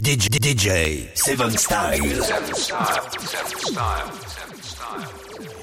DJ, Seven Style. Seven Style. Seven Style. Seven Style.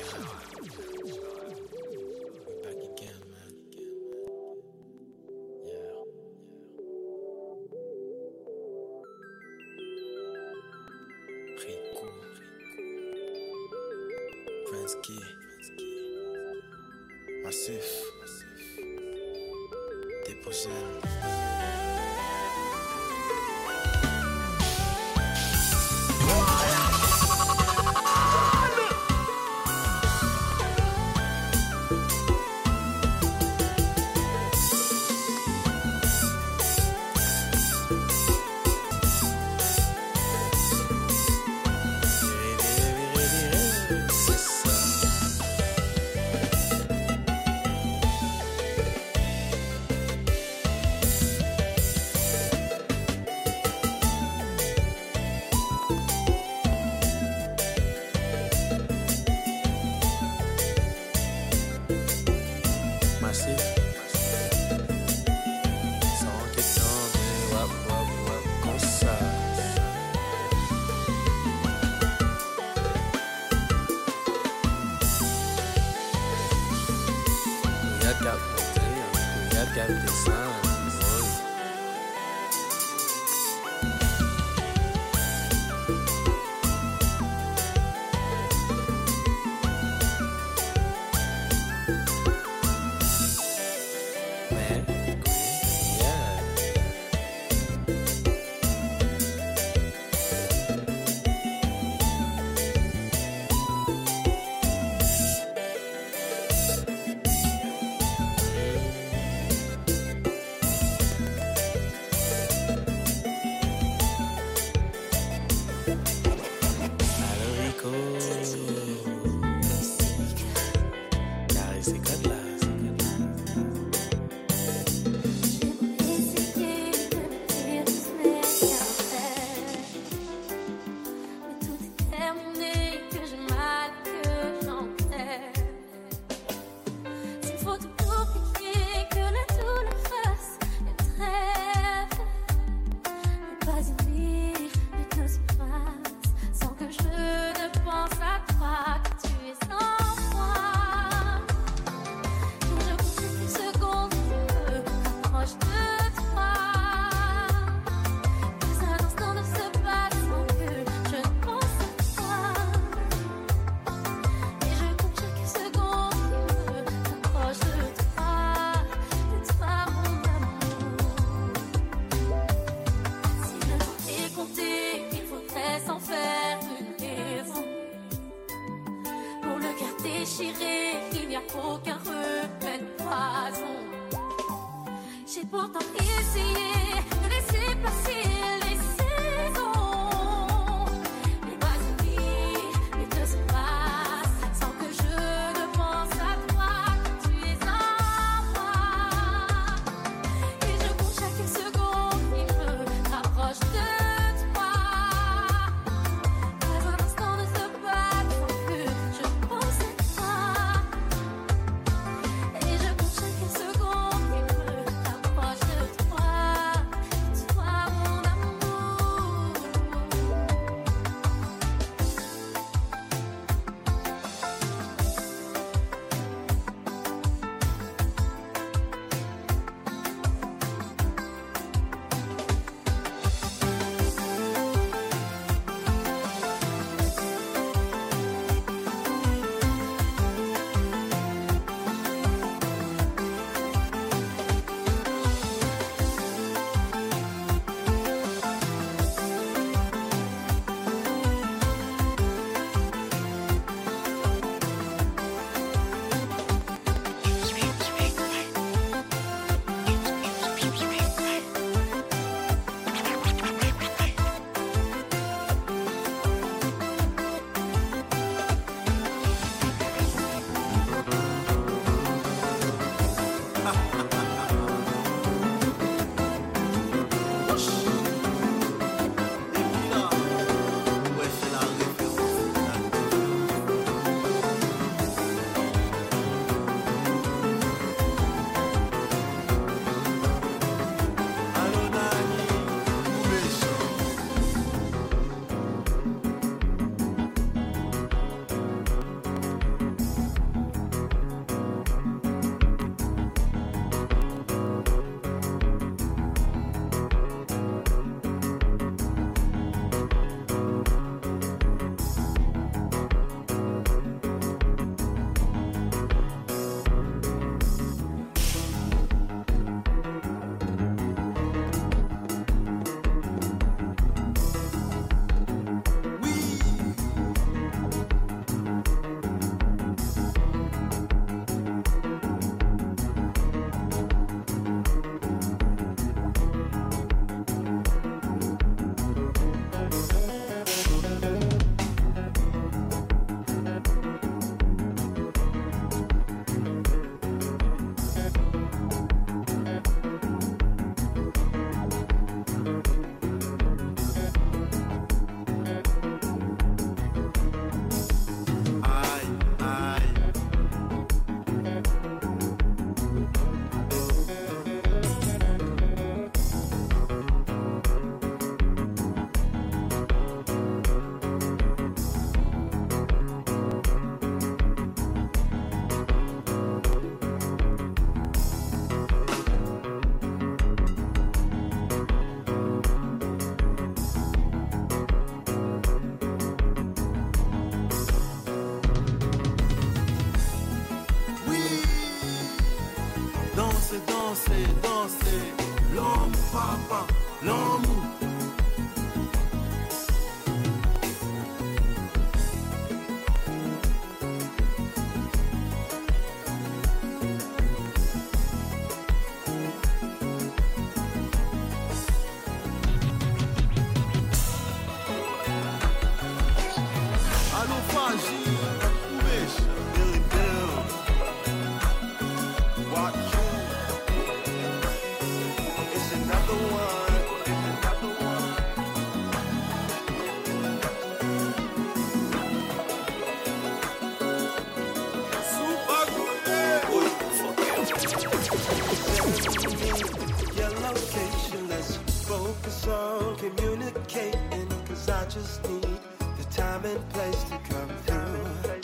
Place to come through.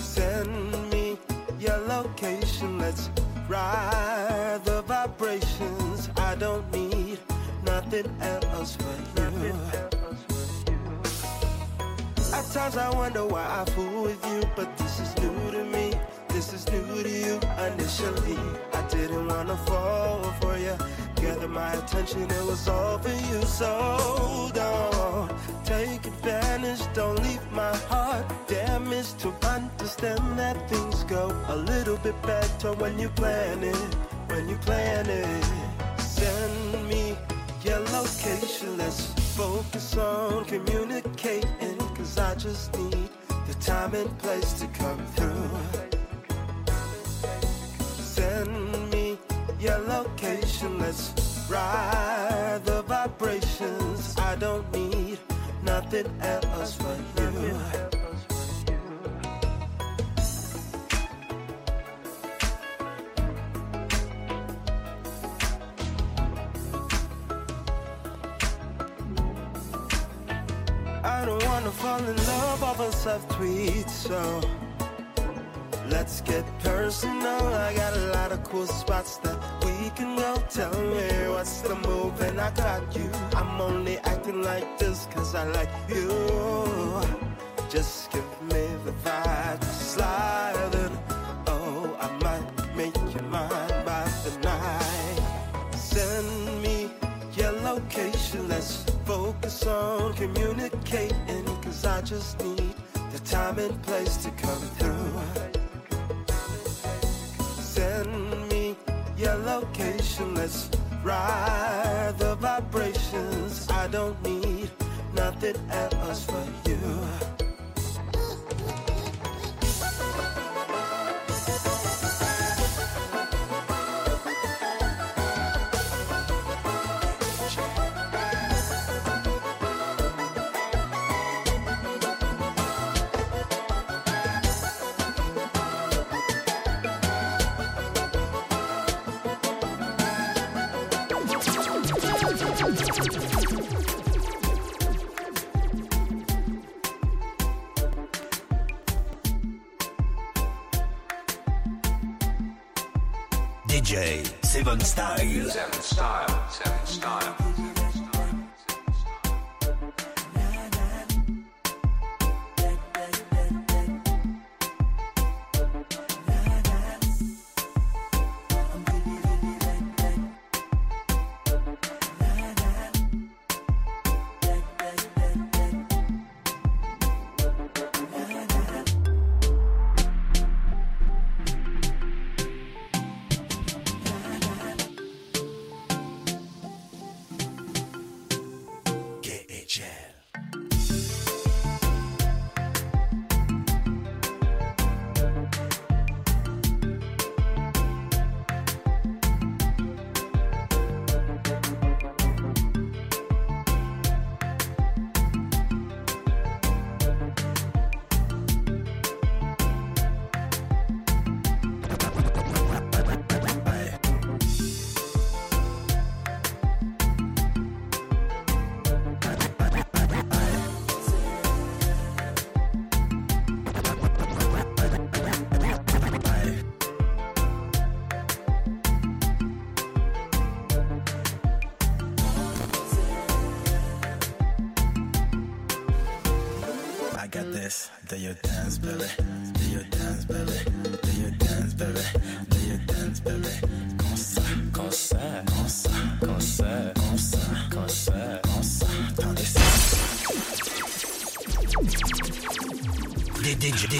Send me your location, let's ride the vibrations. I don't need nothing else but you. At times I wonder why I fool with you, but this is new to me. This is new to you. Initially, I didn't wanna fall for you. Gather my attention, it was all for you. So don't take advantage, don't leave my heart damaged. To understand that things go a little bit better when you plan it. When you plan it, send me your location. Let's focus on communicating. Cause I just need the time and place to come through. Send me your location. Let's ride the vibrations. I don't need nothing else for you. I don't wanna fall in love off a subtweet, so let's get personal. I got a lot of cool spots that we can go. Tell me what's the move, and I got you. I'm only acting like this cause I like you. Just give me the vibe, sliding. Oh, I might make you mine by the night. Send me your location. Let's focus on communicating. Cause I just need the time and place to come through. Location. Let's ride the vibrations. I don't need nothing else for you. Style. Seven Style.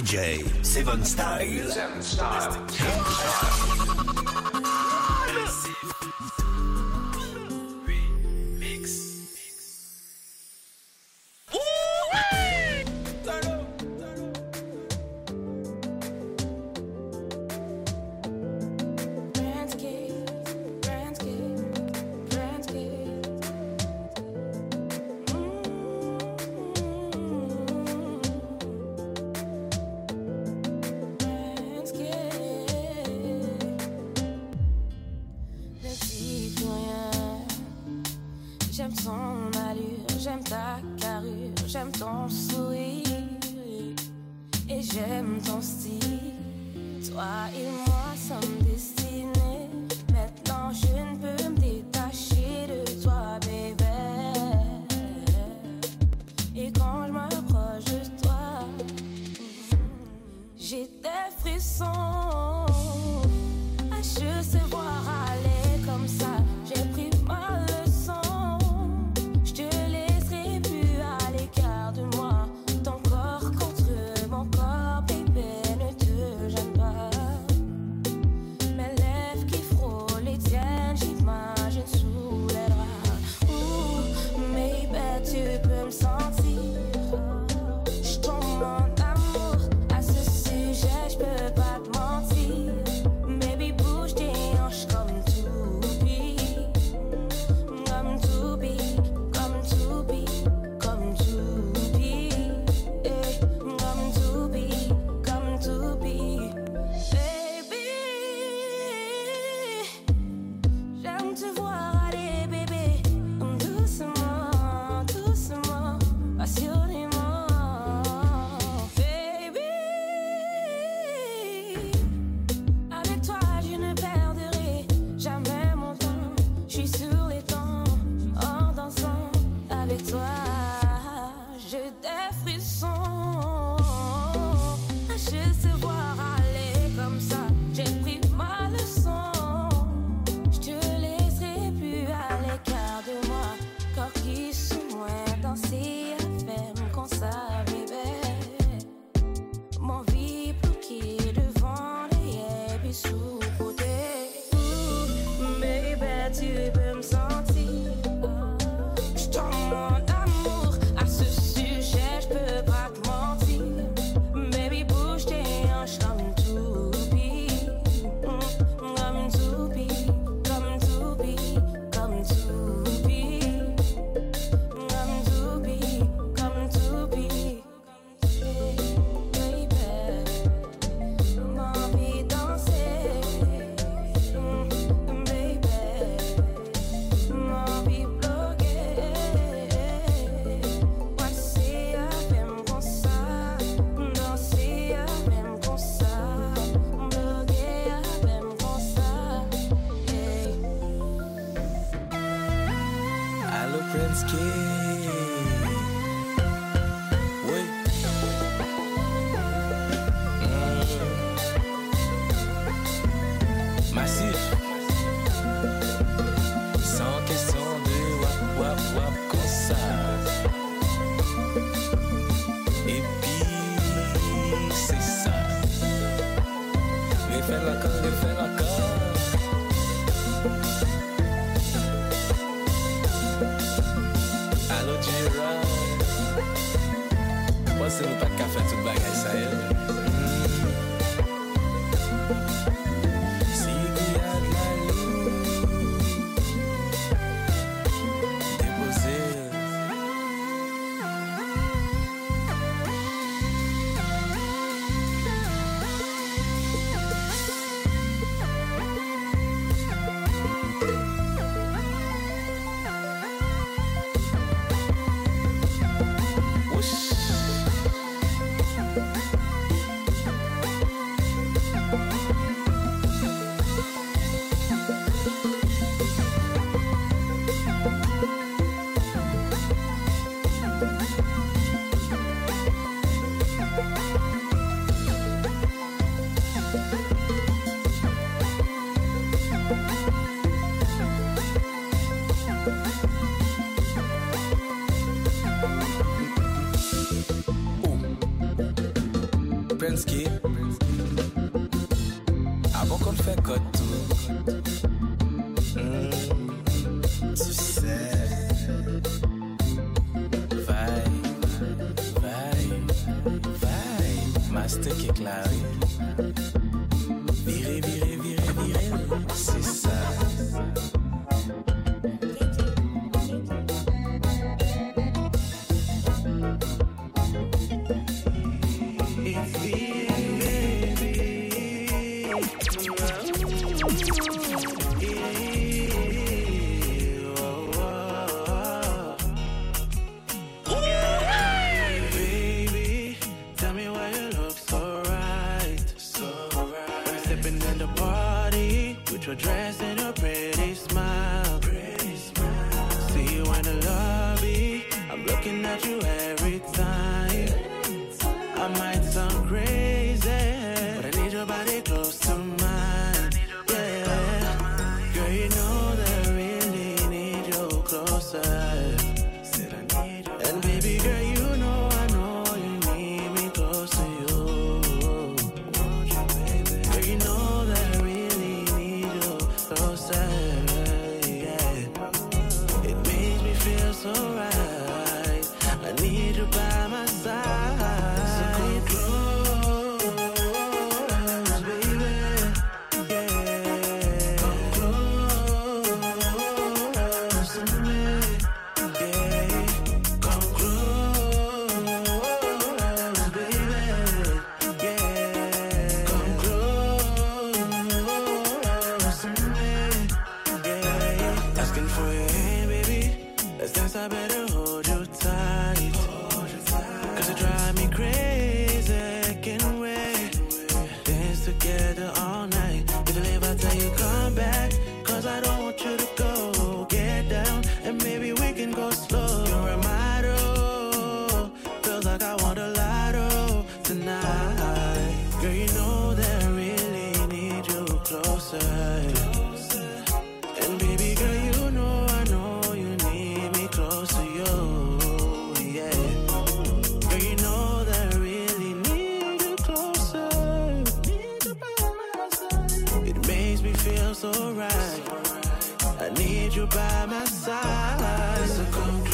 DJ. Seven Style. Seven Style. Vaille Master feels right. I need you by my side. This a cold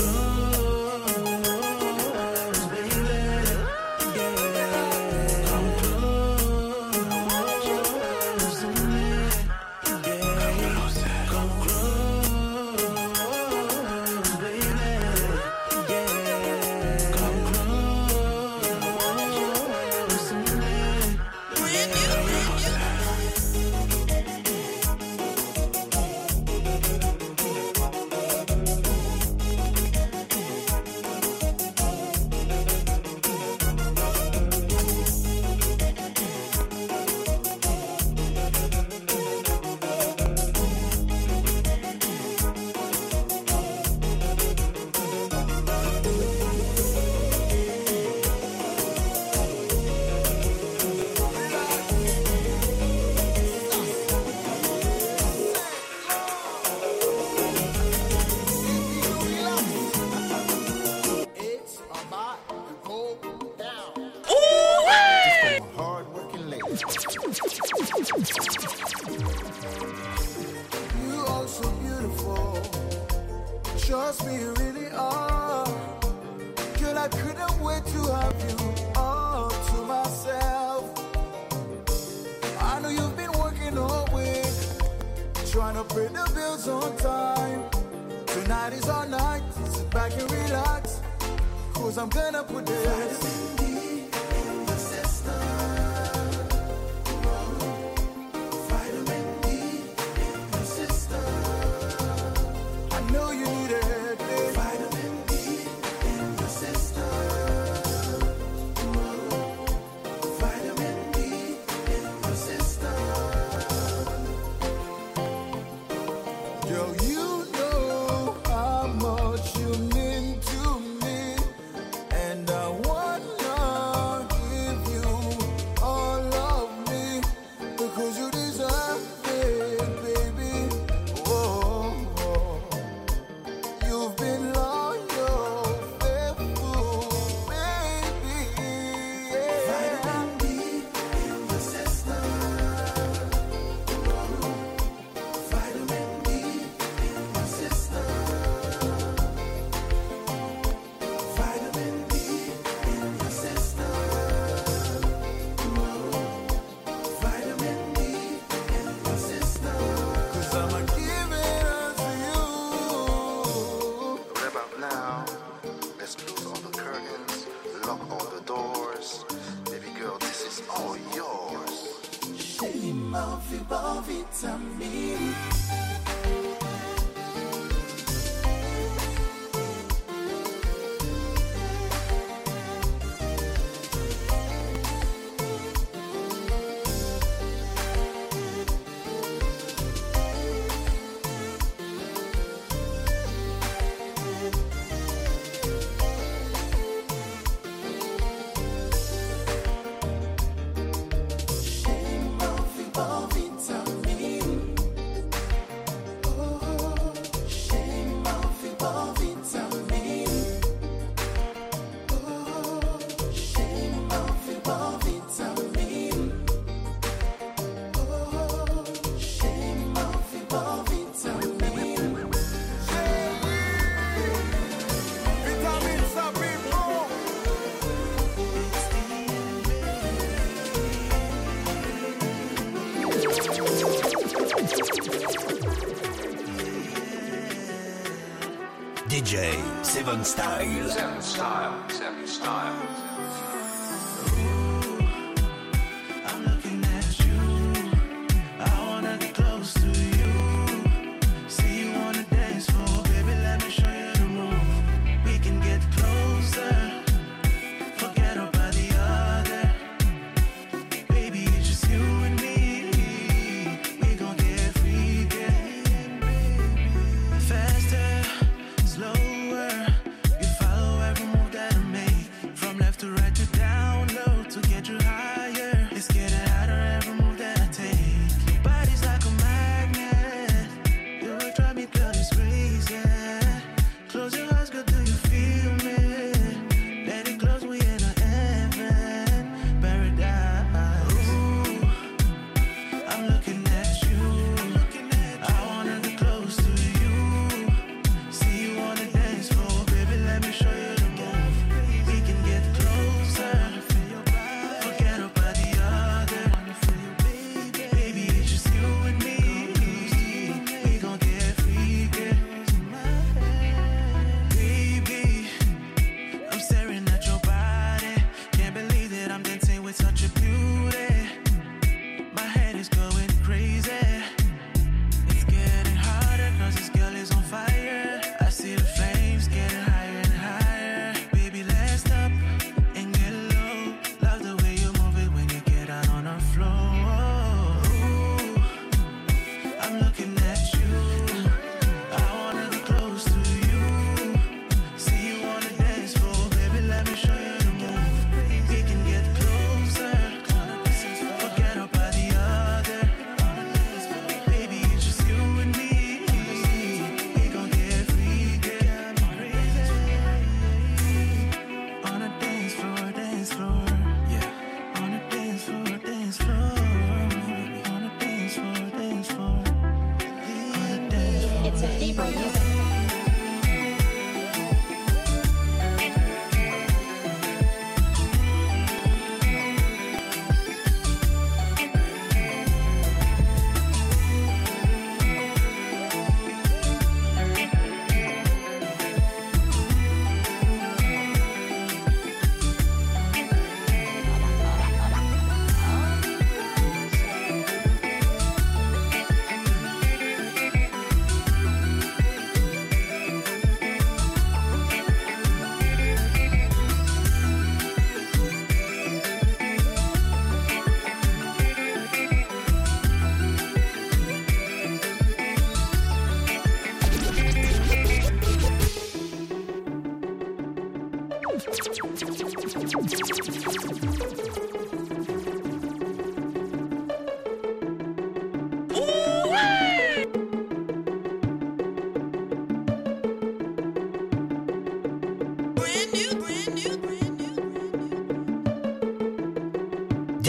Seven Style. Seven Style.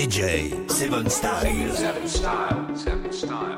DJ Seven Style. Seven Style. Seven Style.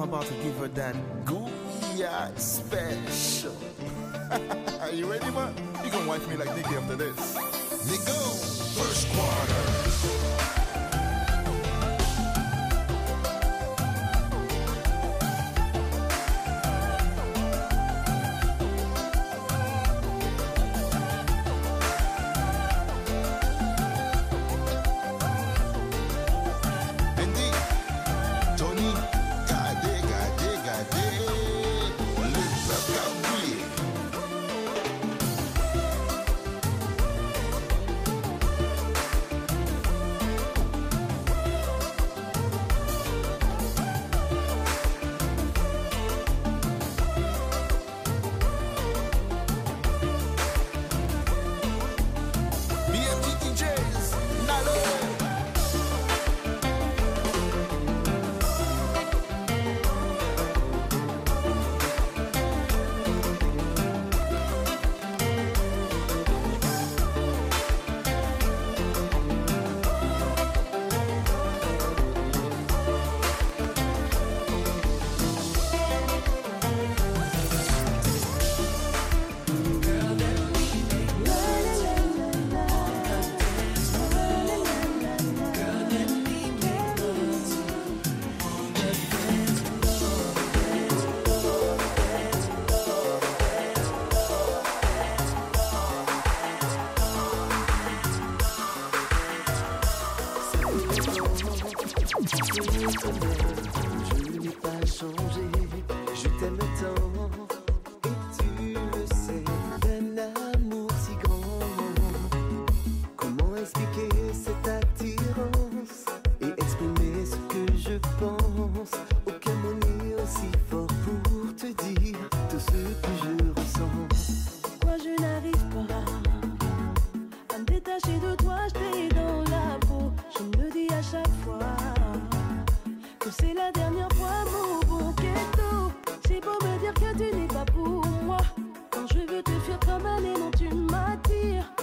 I'm about to give her that Gooya special. Are you ready, man? You gonna me like Nikki after this. Nico, first quarter. éternellement tu m'attires.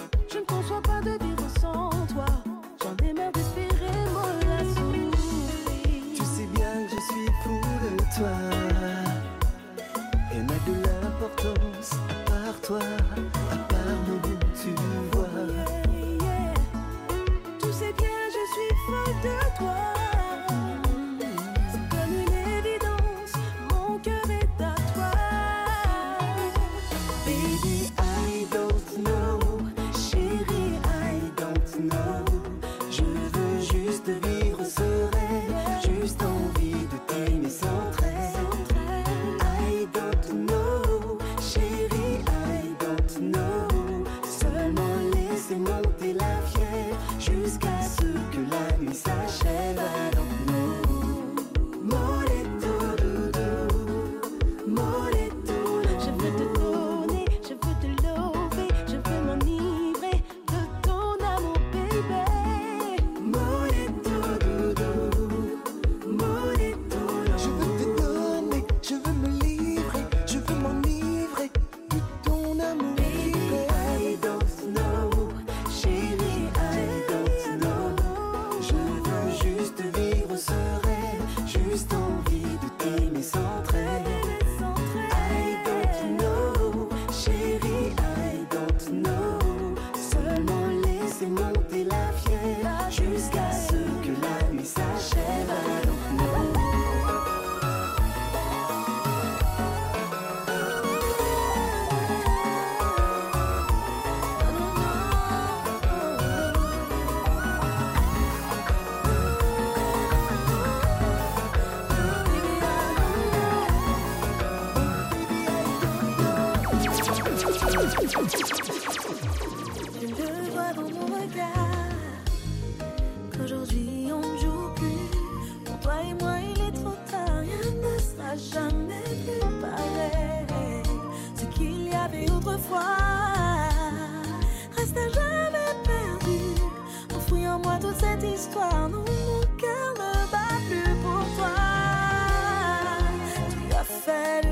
fed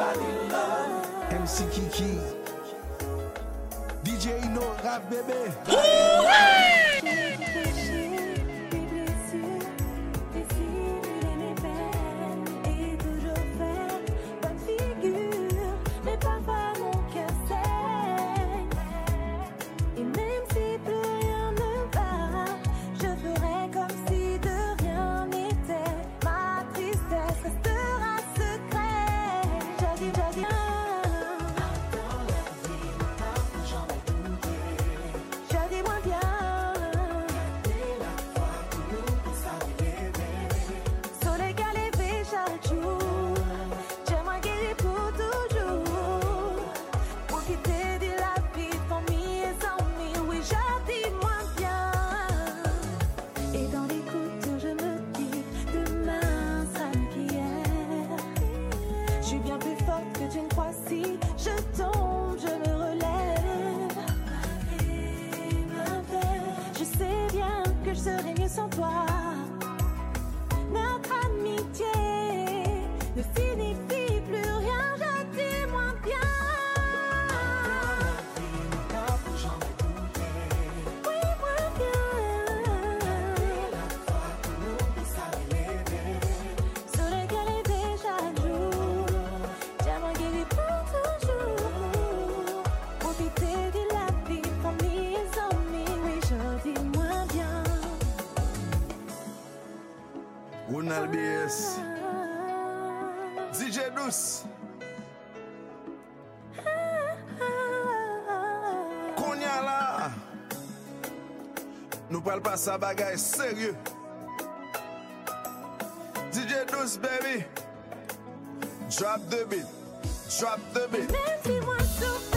Everybody love MC Kiki. National BS DJ Douce Konya la. Nou pal pa sa bagay serye. DJ Douce baby. Drop the beat. Drop the beat. Mwen ti mwen sou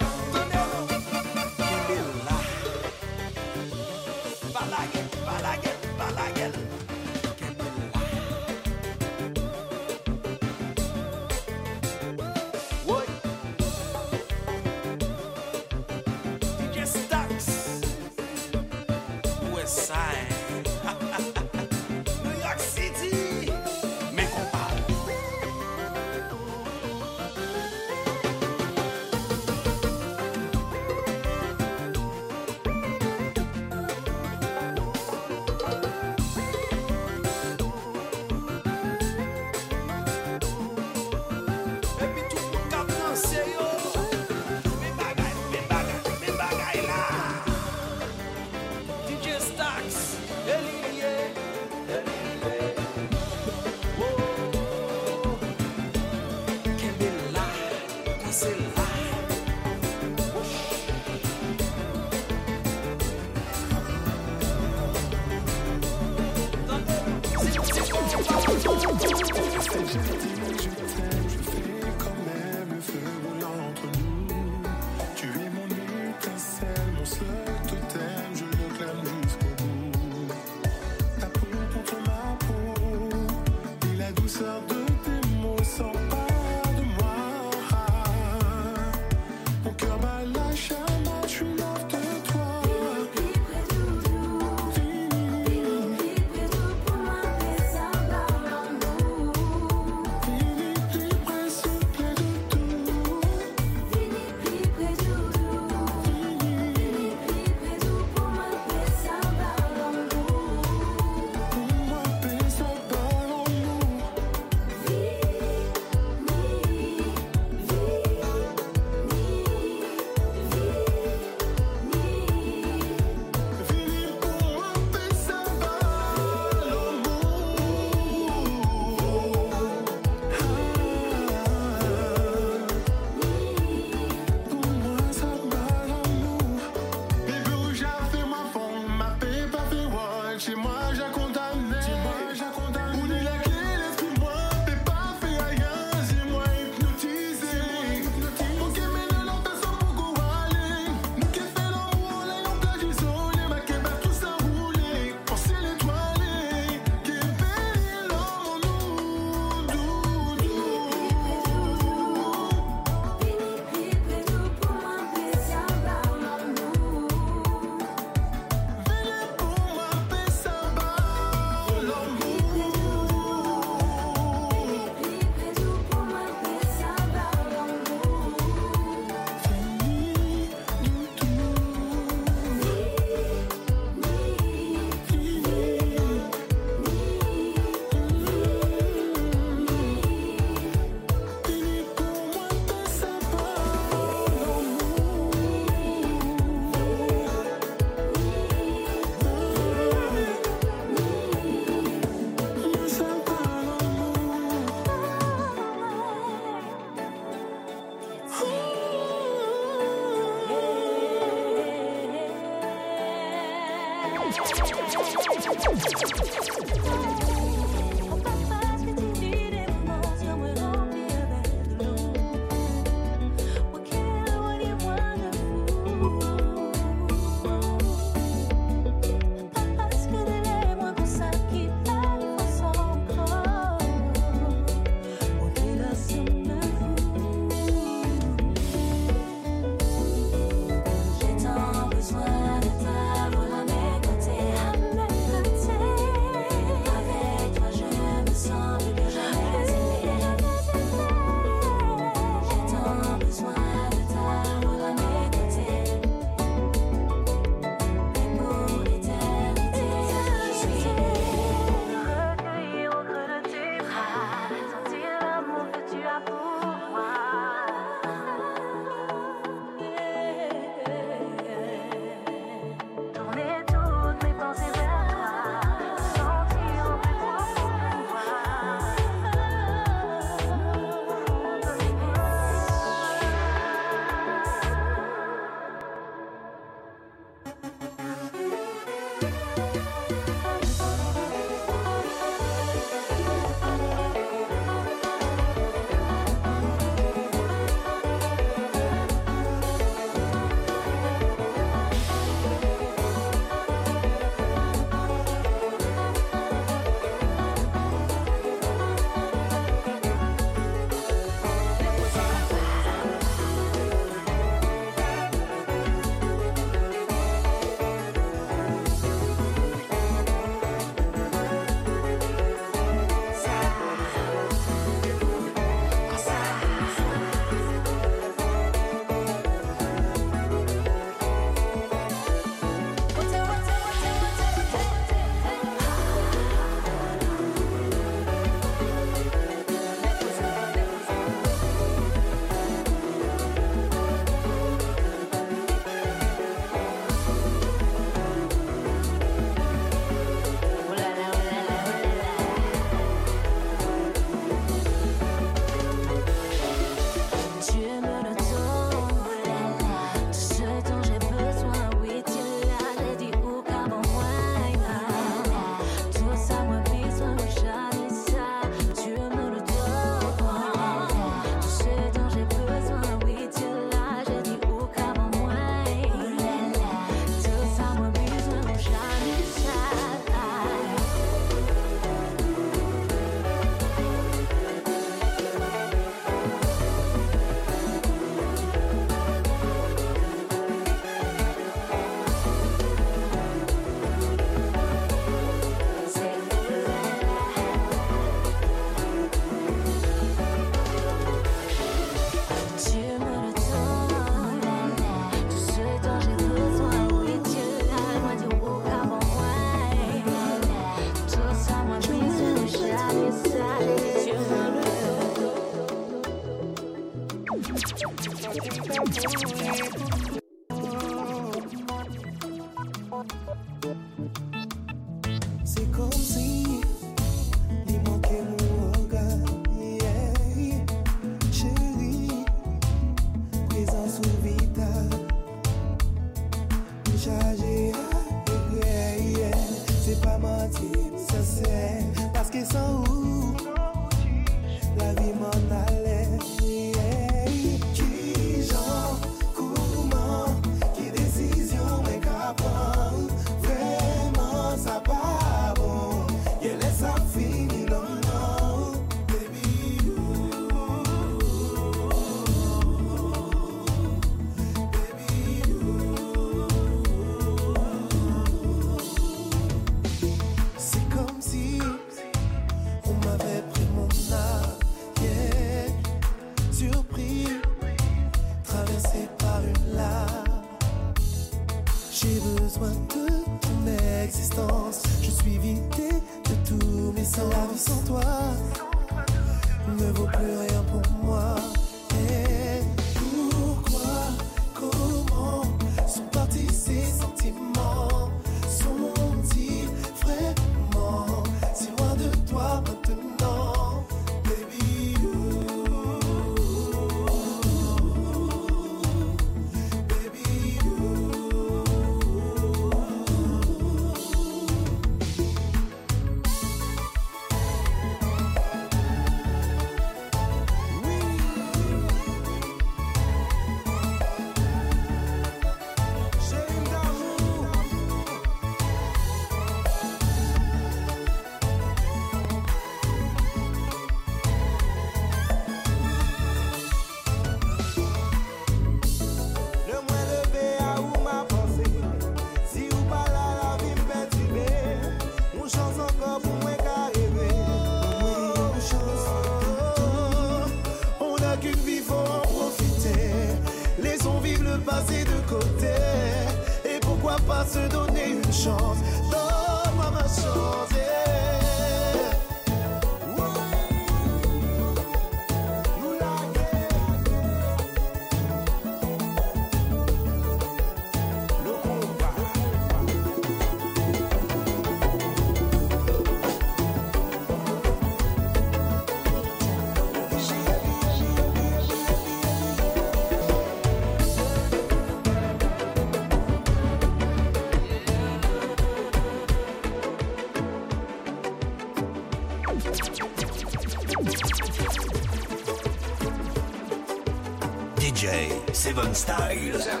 style,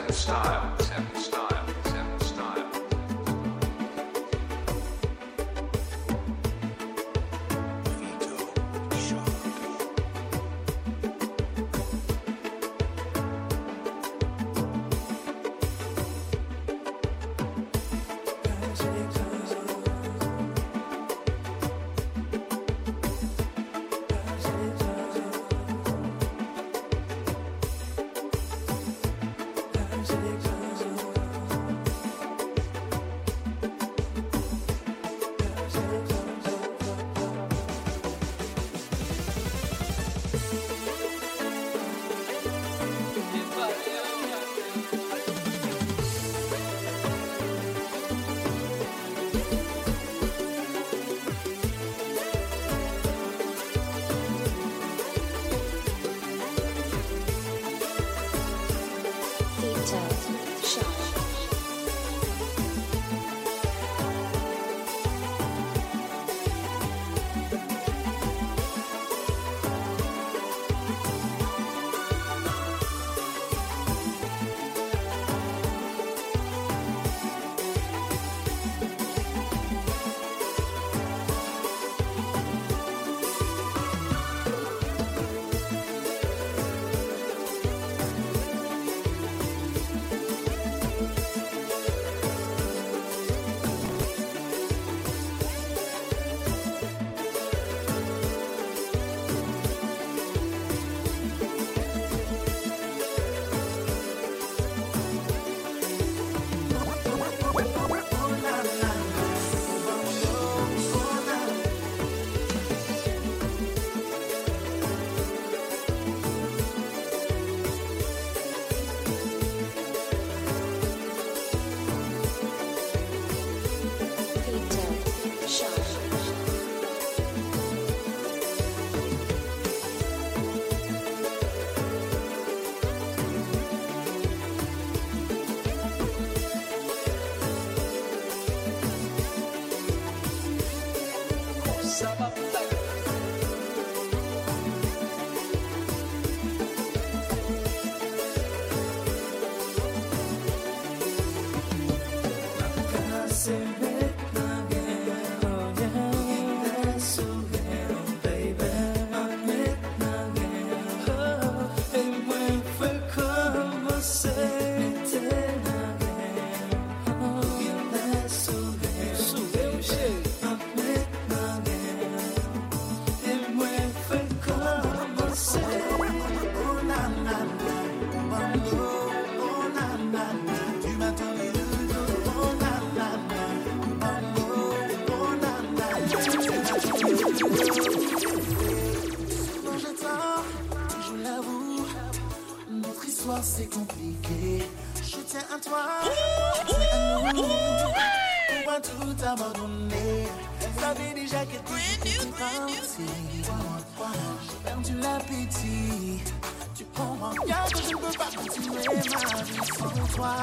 toi.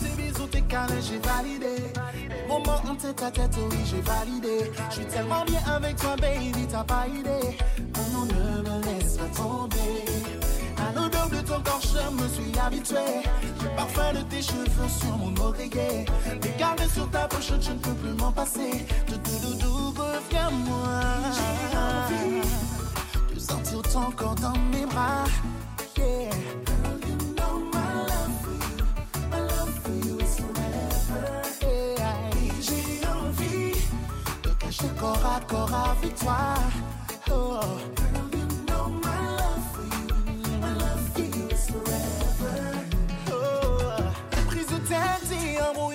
Tes bisous, tes câlins, j'ai validé. Moment en tête à tête, oui, j'ai validé. Je suis tellement bien avec toi, baby, t'as pas idée. Oh non, ne me laisse pas tomber. À l'odeur de ton corps, je me suis habitué. Le parfum de tes cheveux sur mon oreiller. Les caresses sur ta poche, je ne peux plus m'en passer. Doudou, doudou, reviens-moi. J'ai de sentir ton corps dans mes bras. Oh. Prise de tête et amour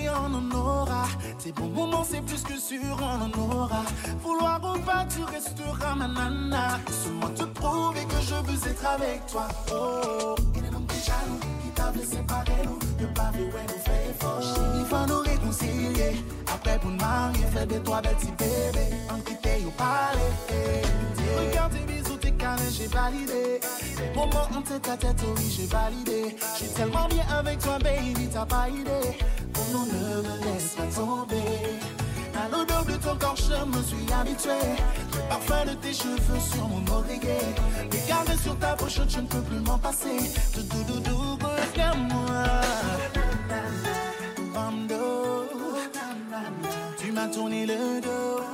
Tes bons moments, c'est plus que sûr, on en aura. Vouloir ou pas, tu resteras ma nana. Seulement te prouver que je veux être avec toi. Oh, il est donc déjà nous qui nous. Ne pas vu Après, pour marier, faire de toi belle petite bébé. En quitter ou parler. Regarde tes bisous, tes câlins, j'ai validé. Les moments en tête à tête, oui, j'ai validé. Je suis tellement bien avec toi, baby, t'as pas idée. Pour nous, ne me laisse pas tomber. À l'odeur de ton corps, je me suis habitué. Le parfum de tes cheveux sur mon oreiller. Caresses sur ta poche, je ne peux plus m'en passer. Tout doudou, regarde-moi. Bando, m'as tourné le dos.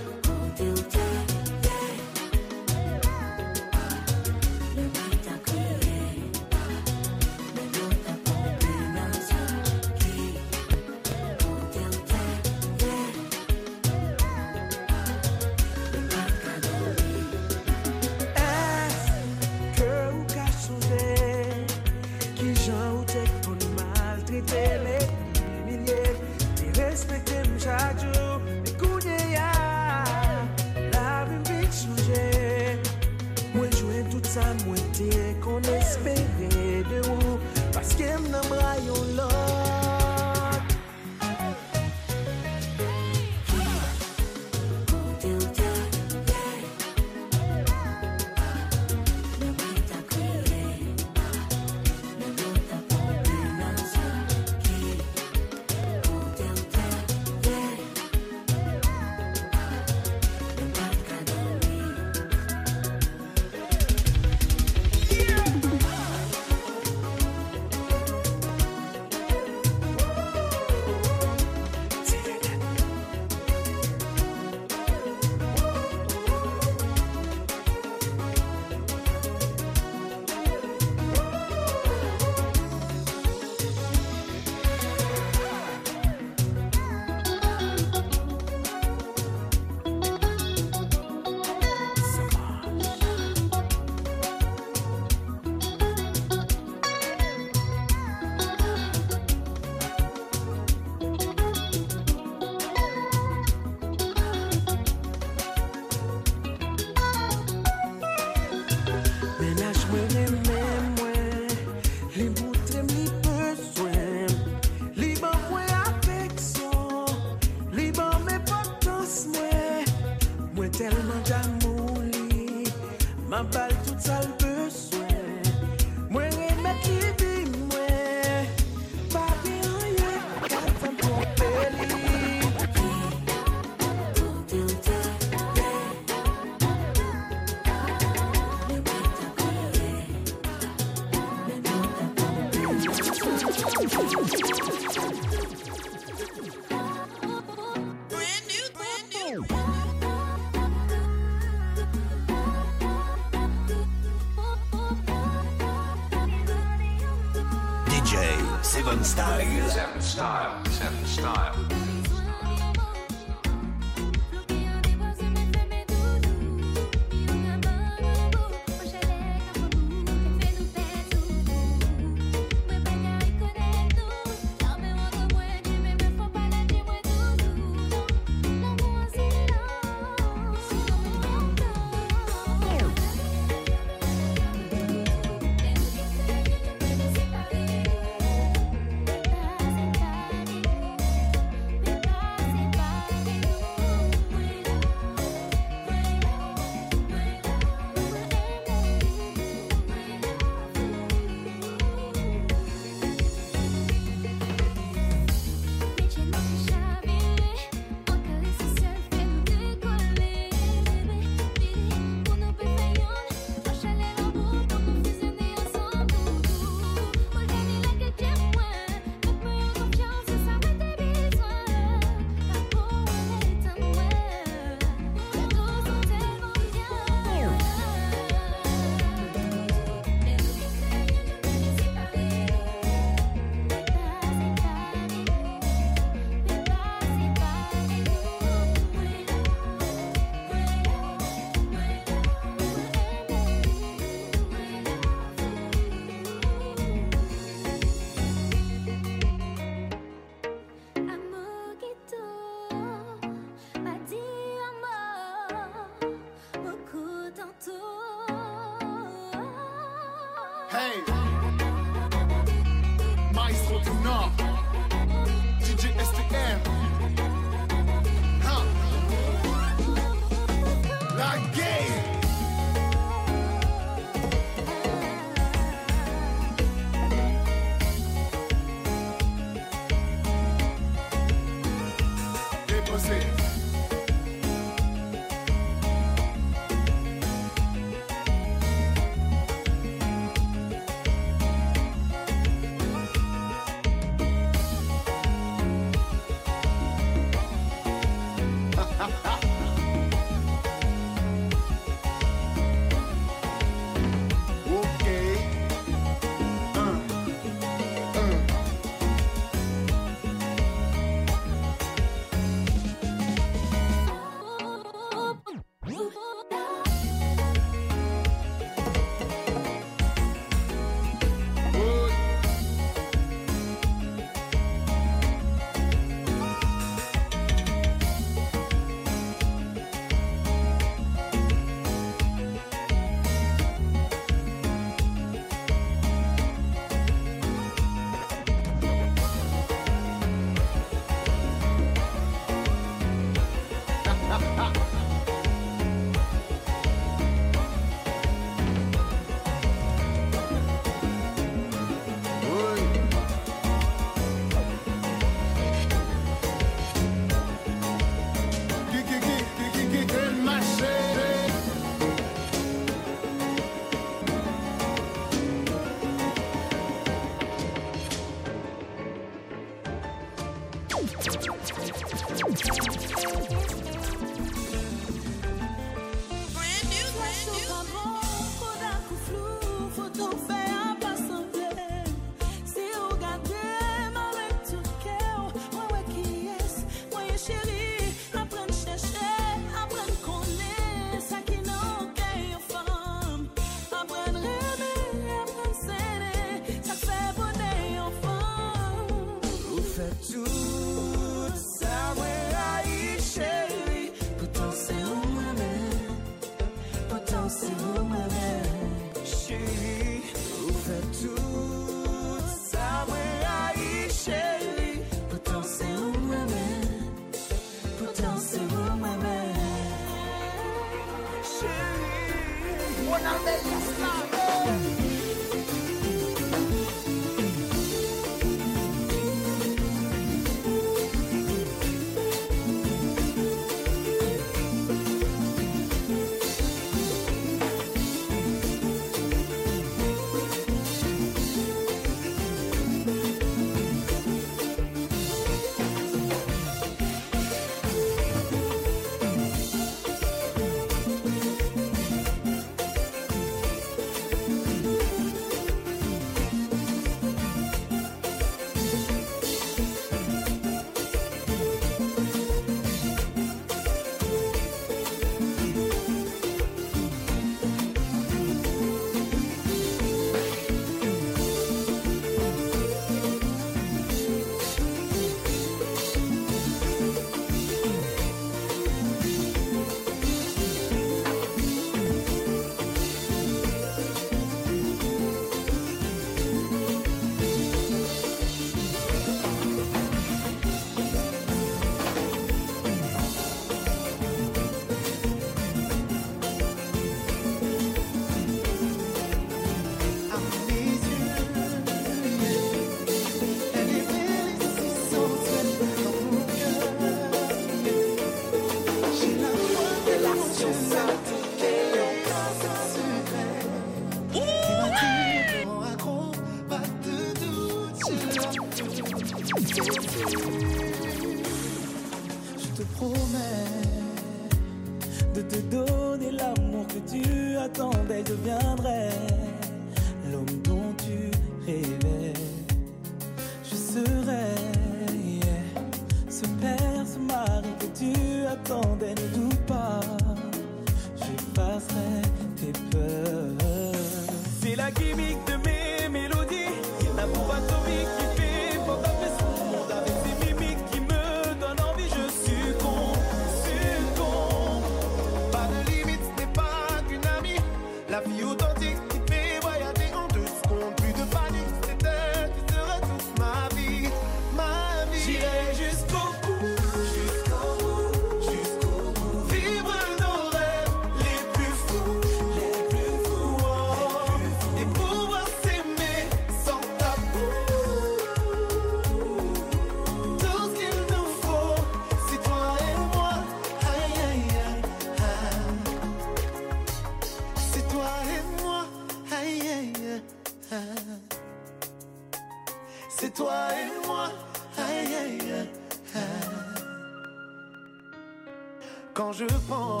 je pense.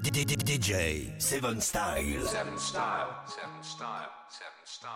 DJ Seven Style. Seven Style. Seven Style. Seven Style.